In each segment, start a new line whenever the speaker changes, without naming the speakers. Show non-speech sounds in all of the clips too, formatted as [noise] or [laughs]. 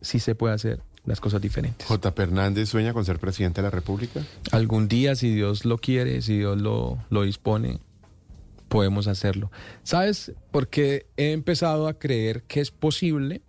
sí se puede hacer las cosas diferentes.
J. Hernández sueña con ser presidente de la República.
Algún día, si Dios lo quiere, si Dios lo, lo dispone, podemos hacerlo. ¿Sabes por qué he empezado a creer que es posible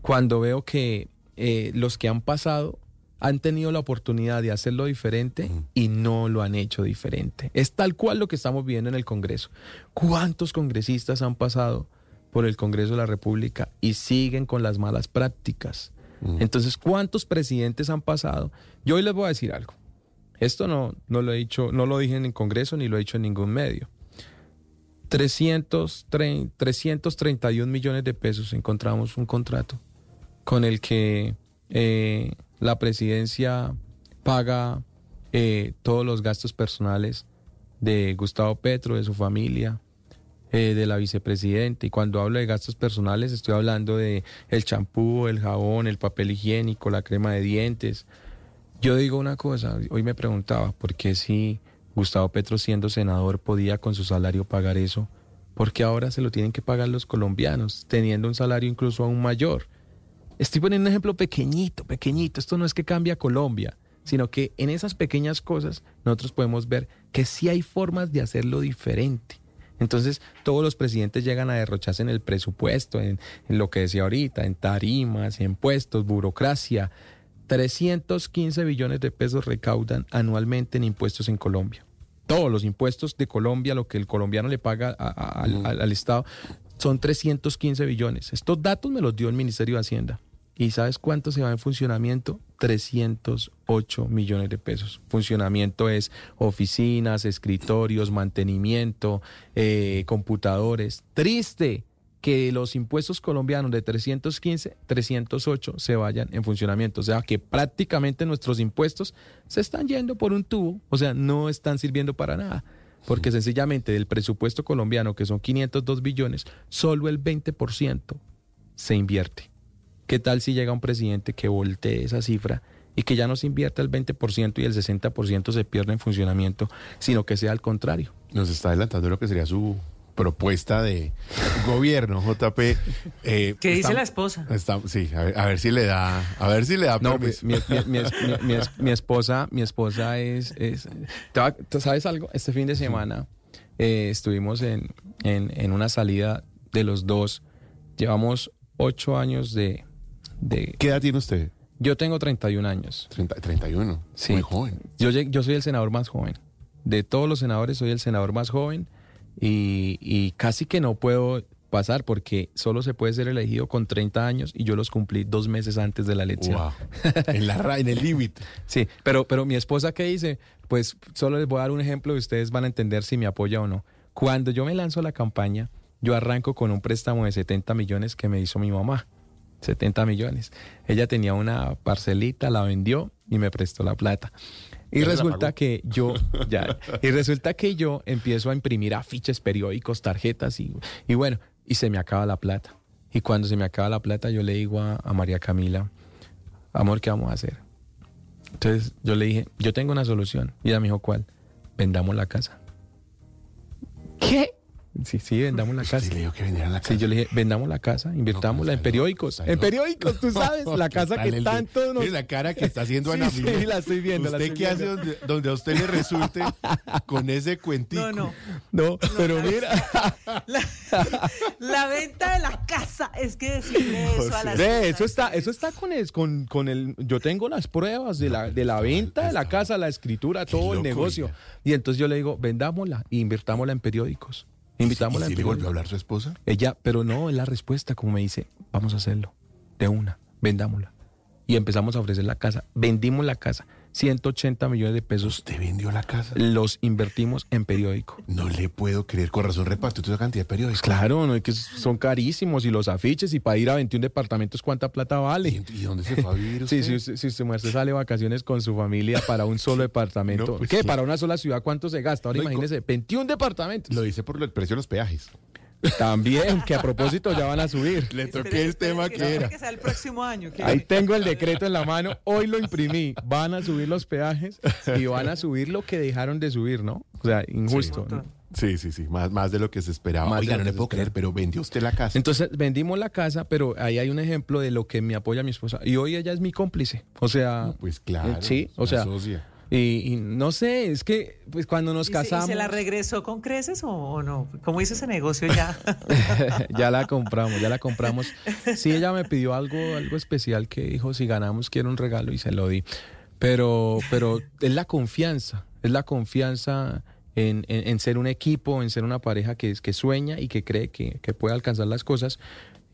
cuando veo que eh, los que han pasado han tenido la oportunidad de hacerlo diferente y no lo han hecho diferente? Es tal cual lo que estamos viendo en el Congreso. ¿Cuántos congresistas han pasado por el Congreso de la República y siguen con las malas prácticas? Entonces, ¿cuántos presidentes han pasado? Yo hoy les voy a decir algo. Esto no, no lo he dicho, no lo dije en el Congreso ni lo he dicho en ningún medio. 330, 331 millones de pesos encontramos un contrato con el que eh, la presidencia paga eh, todos los gastos personales de Gustavo Petro, de su familia, eh, de la vicepresidenta. Y cuando hablo de gastos personales, estoy hablando de el champú, el jabón, el papel higiénico, la crema de dientes. Yo digo una cosa, hoy me preguntaba, ¿por qué si Gustavo Petro siendo senador podía con su salario pagar eso? porque ahora se lo tienen que pagar los colombianos, teniendo un salario incluso aún mayor? Estoy poniendo un ejemplo pequeñito, pequeñito. Esto no es que cambie a Colombia, sino que en esas pequeñas cosas nosotros podemos ver que sí hay formas de hacerlo diferente. Entonces, todos los presidentes llegan a derrocharse en el presupuesto, en, en lo que decía ahorita, en tarimas, impuestos, burocracia. 315 billones de pesos recaudan anualmente en impuestos en Colombia. Todos los impuestos de Colombia, lo que el colombiano le paga a- a- al, al- al Estado, son 315 billones. Estos datos me los dio el Ministerio de Hacienda. ¿Y sabes cuánto se va en funcionamiento? 308 millones de pesos. Funcionamiento es oficinas, escritorios, mantenimiento, eh, computadores. Triste que los impuestos colombianos de 315, 308 se vayan en funcionamiento. O sea que prácticamente nuestros impuestos se están yendo por un tubo. O sea, no están sirviendo para nada. Porque sencillamente del presupuesto colombiano, que son 502 billones, solo el 20% se invierte. ¿Qué tal si llega un presidente que voltee esa cifra y que ya no se invierta el 20% y el 60% se pierde en funcionamiento, sino que sea al contrario?
Nos está adelantando lo que sería su propuesta de gobierno, JP. Eh, [laughs]
¿Qué dice
está-
la esposa?
está- sí, a ver, a ver si le da, a ver si le da
No,
permiso.
mi, mi- mi- mi- mi- mi esposa, mi esposa es, es- ¿te va- te ¿sabes algo? Este fin de semana eh, estuvimos en, en- en una salida de los dos. Llevamos ocho años de, de-
¿Qué edad tiene usted?
Yo tengo 31 años.
30 31.
Sí.
Muy joven.
Yo, soy el senador más joven. De todos los senadores soy el senador más joven y, y casi que no puedo pasar porque solo se puede ser elegido con 30 años y yo los cumplí dos meses antes de la elección.
Wow. en, la, en el límite. [laughs]
Sí, pero, pero mi esposa, ¿qué dice? Pues solo les voy a dar un ejemplo y ustedes van a entender si me apoya o no. Cuando yo me lanzo a la campaña, yo arranco con un préstamo de 70 millones que me hizo mi mamá. 70 millones. Ella tenía una parcelita, la vendió y me prestó la plata. Y
¿Ya la
resulta que yo, [laughs] ya, y resulta que yo empiezo a imprimir afiches, periódicos, tarjetas y, y bueno, y se me acaba la plata. Y cuando se me acaba la plata, yo le digo a, a María Camila, amor, ¿qué vamos a hacer? Entonces yo le dije, yo tengo una solución. Y ella me dijo, ¿cuál? Vendamos la casa. Sí, sí, vendamos la casa.
Sí, le digo que vendieran la casa.
Sí, yo le dije, vendamos la casa, invirtámosla en
loco,
periódicos. En periódicos, tú [laughs] sabes, la
¿Qué
casa que tanto nos...
La cara que está haciendo [laughs]
Sí,
Ana
sí,
Miguel.
la estoy viendo, la
¿Usted
estoy
qué hace donde, donde a usted le resulte [laughs] con ese cuentico?
No, no.
No, pero mira,
La, la venta de la casa. Es que decirle eso a la
ve, eso está, eso está con el, con, con el, yo tengo las pruebas de la, de la venta de la casa, la escritura, todo el negocio. Y entonces yo le digo, vendámosla e invirtámosla en periódicos.
¿Y
Invitámosla
si le volvió a hablar su esposa?
Ella, pero no, es la respuesta, como me dice, vamos a hacerlo, de una, vendámosla. Y empezamos a ofrecer la casa, vendimos la casa, 180 millones de pesos,
¿Usted vendió la casa?
los invertimos en periódico.
No le puedo creer. Con razón repartió toda cantidad de periódicos.
Claro, no es que son carísimos y los afiches y para ir a 21 departamentos, ¿cuánta plata vale?
¿Y, dónde se fue a vivir usted?
Sí, si usted, si muestra, sale de vacaciones con su familia para un solo [laughs] departamento.
No, pues
¿Qué?
sí.
Para una sola ciudad, ¿cuánto se gasta? Ahora
No,
imagínese, 21 departamentos.
Lo dice por el precio de los peajes.
También, que a propósito ya van a subir.
Le
Espere,
toqué el tema
que
era.
Que sea el próximo año.
Ahí tengo el decreto en la mano, hoy lo imprimí. Van a subir los peajes y van a subir lo que dejaron de subir, ¿no? O sea, injusto.
montón.
Sí, sí, sí, más, más de lo que se esperaba.
Más
Oiga, no le puedo creer, pero vendió usted la casa.
Entonces vendimos la casa, pero ahí hay un ejemplo de lo que me apoya mi esposa. Y hoy ella es mi cómplice. O sea,
No, pues claro.
sí, o sea,
socia.
Y, y no sé, es que pues cuando nos
¿Y se, y
casamos
se la regresó con creces o, o no? ¿Cómo hizo ese negocio ya? [laughs]
ya la compramos, ya la compramos. Sí, ella me pidió algo, algo especial que dijo, si ganamos quiero un regalo y se lo di. Pero, pero es la confianza, es la confianza en, en- en ser un equipo, en ser una pareja que, que sueña y que cree que, que puede alcanzar las cosas.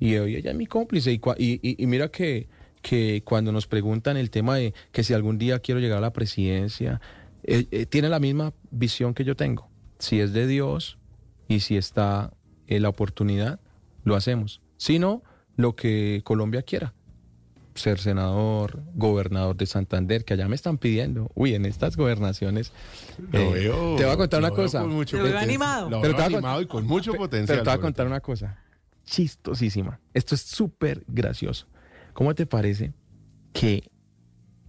Y hoy ella es mi cómplice. Y mira que, que cuando nos preguntan el tema de que si algún día quiero llegar a la presidencia, eh, eh, tiene la misma visión que yo tengo. Si es de Dios y si está eh, la oportunidad, lo hacemos. Si no, lo que Colombia quiera. Ser senador, gobernador de Santander, que allá me están pidiendo. Uy, en estas gobernaciones.
Lo
eh,
veo,
te voy a contar
lo
una
veo
cosa.
con mucho
Te veo
potencial.
animado.
Lo
Pero
veo
te voy a cont-
animado y con mucho potencial.
Pero te voy a contar una cosa chistosísima. Esto es súper gracioso. ¿Cómo te parece que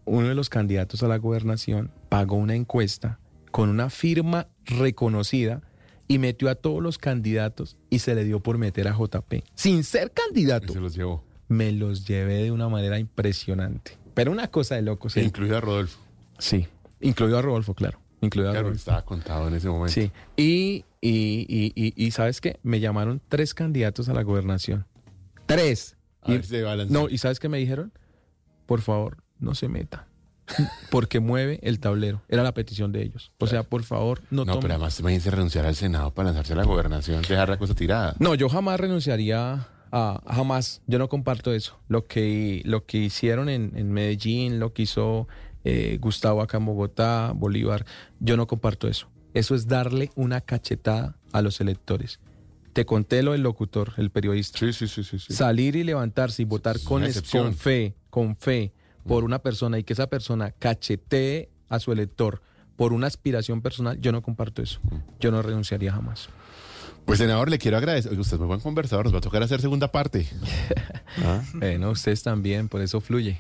uno de los candidatos a la gobernación pagó una encuesta con una firma reconocida y metió a todos los candidatos y se le dio por meter a JP? Sin ser candidato.
Se los llevó.
Me los llevé de una manera impresionante. Pero una cosa de locos. ¿sí?
Incluido a Rodolfo.
Sí. Incluido a Rodolfo, claro. Incluido a
Claro,
Rodolfo.
estaba contado en ese momento.
Sí, y, y, y, y, y ¿sabes qué? Me llamaron tres candidatos a la gobernación. Tres.
A
Y-
ver si se balanceó.
no, ¿y sabes qué me dijeron? Por favor, no se meta. Porque mueve el tablero. Era la petición de ellos. O sea, por favor, no,
No,
tome-
pero además imagínese renunciar al Senado para lanzarse a la gobernación, dejar la cosa tirada.
No, yo jamás renunciaría a... Jamás. Yo no comparto eso. Lo que, lo que hicieron en, en Medellín, lo que hizo eh, Gustavo acá en Bogotá, Bolívar, yo no comparto eso. Eso es darle una cachetada a los electores. Te conté lo del locutor, el periodista.
Sí, sí, sí, sí. sí.
Salir y levantarse y votar con, es- fe, con fe por una persona y que esa persona cachetee a su elector por una aspiración personal, yo no comparto eso. Yo no renunciaría jamás.
Pues senador, le quiero agradecer. Oye, usted es muy buen conversador, nos va a tocar hacer segunda parte. [laughs] ¿Ah?
Bueno, ustedes también, por eso fluye.